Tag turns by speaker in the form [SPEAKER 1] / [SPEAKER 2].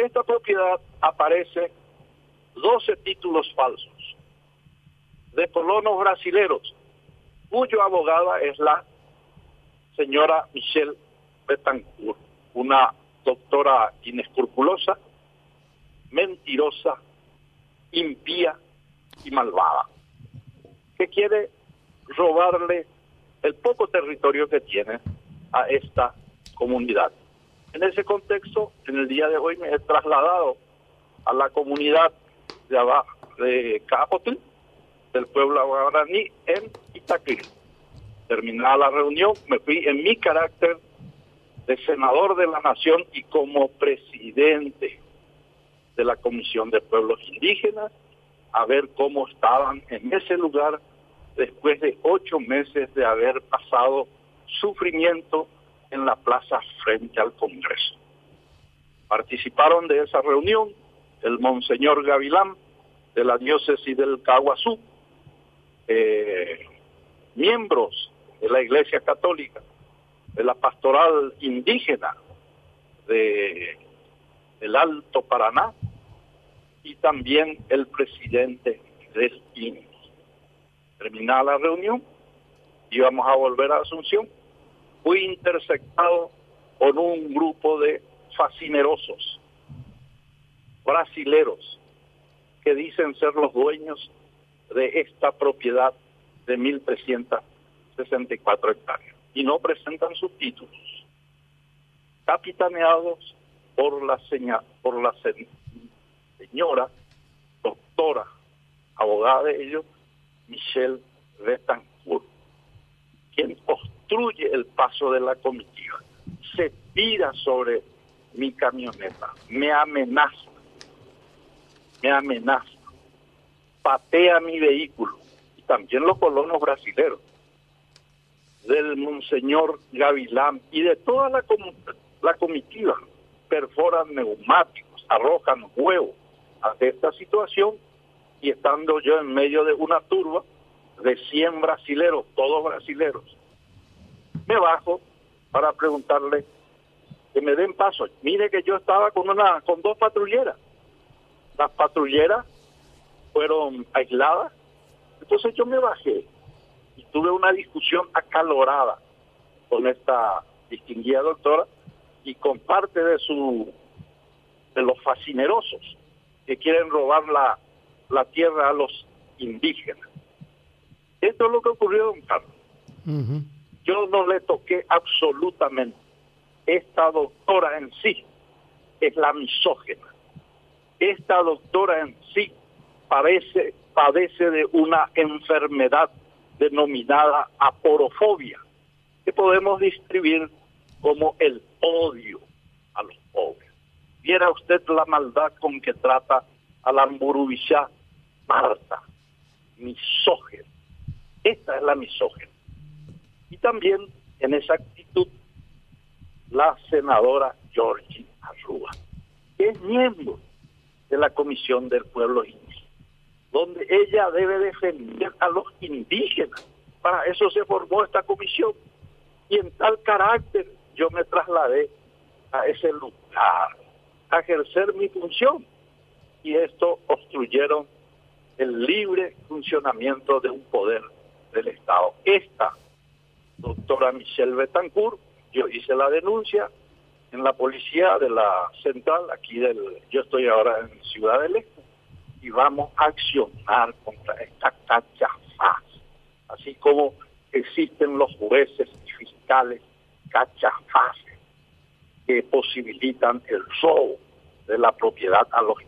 [SPEAKER 1] sobre esta propiedad aparece 12 títulos falsos de colonos brasileros, cuyo abogada es la señora Michelle Betancourt, una doctora inescrupulosa, mentirosa, impía y malvada, que quiere robarle el poco territorio que tiene a esta comunidad. En ese contexto, en el día de hoy me he trasladado a la comunidad de abajo de Capotl, del pueblo guaraní, en Itaqui. Terminada la reunión, me fui en mi carácter de senador de la nación y como presidente de la Comisión de Pueblos Indígenas a ver cómo estaban en ese lugar después de ocho meses de haber pasado sufrimiento en la plaza frente al Congreso. Participaron de esa reunión el Monseñor Gavilán de la diócesis del Caguazú, eh, miembros de la Iglesia Católica, de la pastoral indígena de el Alto Paraná y también el presidente del INE. Terminada la reunión, íbamos a volver a Asunción, fui interceptado por un grupo de fascinerosos, brasileros, que dicen ser los dueños de esta propiedad de 1.364 hectáreas y no presentan sus títulos, capitaneados por la, señora, doctora, abogada de ellos, Michelle Betancourt, obstruye el paso de la comitiva, se tira sobre mi camioneta, me amenaza, me amenaza, patea mi vehículo y también los colonos brasileños del Monseñor Gavilán y de toda la, la comitiva perforan neumáticos, arrojan huevos ante esta situación y estando yo en medio de una turba de 100 brasileros, todos brasileros, me bajo para preguntarle que me den paso. Mire que yo estaba con una con dos patrulleras. Las patrulleras fueron aisladas. Entonces yo me bajé y tuve una discusión acalorada con esta distinguida doctora y con parte de su de los fascinerosos que quieren robar la, la tierra a los indígenas. Esto es lo que ocurrió, don Carlos. Yo no le toqué absolutamente. Esta doctora en sí es la misógena. Esta doctora en sí padece, padece de una enfermedad denominada aporofobia, que podemos describir como el odio a los pobres. Viera usted la maldad con que trata a la Mburubishá Marta, misógena. Esta es la misógena. También en esa actitud la senadora Georgie Arrua, que es miembro de la Comisión del Pueblo Indígena, donde ella debe defender a los indígenas. Para eso se formó esta comisión. Y en tal carácter yo me trasladé a ese lugar, a ejercer mi función. Y esto obstruyeron el libre funcionamiento de un poder del Estado. Esta doctora Michelle Betancourt, yo hice la denuncia en la policía de la central, aquí del, yo estoy ahora en Ciudad del Este, y vamos a accionar contra esta cachafaz, así como existen los jueces y fiscales cachafaces que posibilitan el robo de la propiedad a los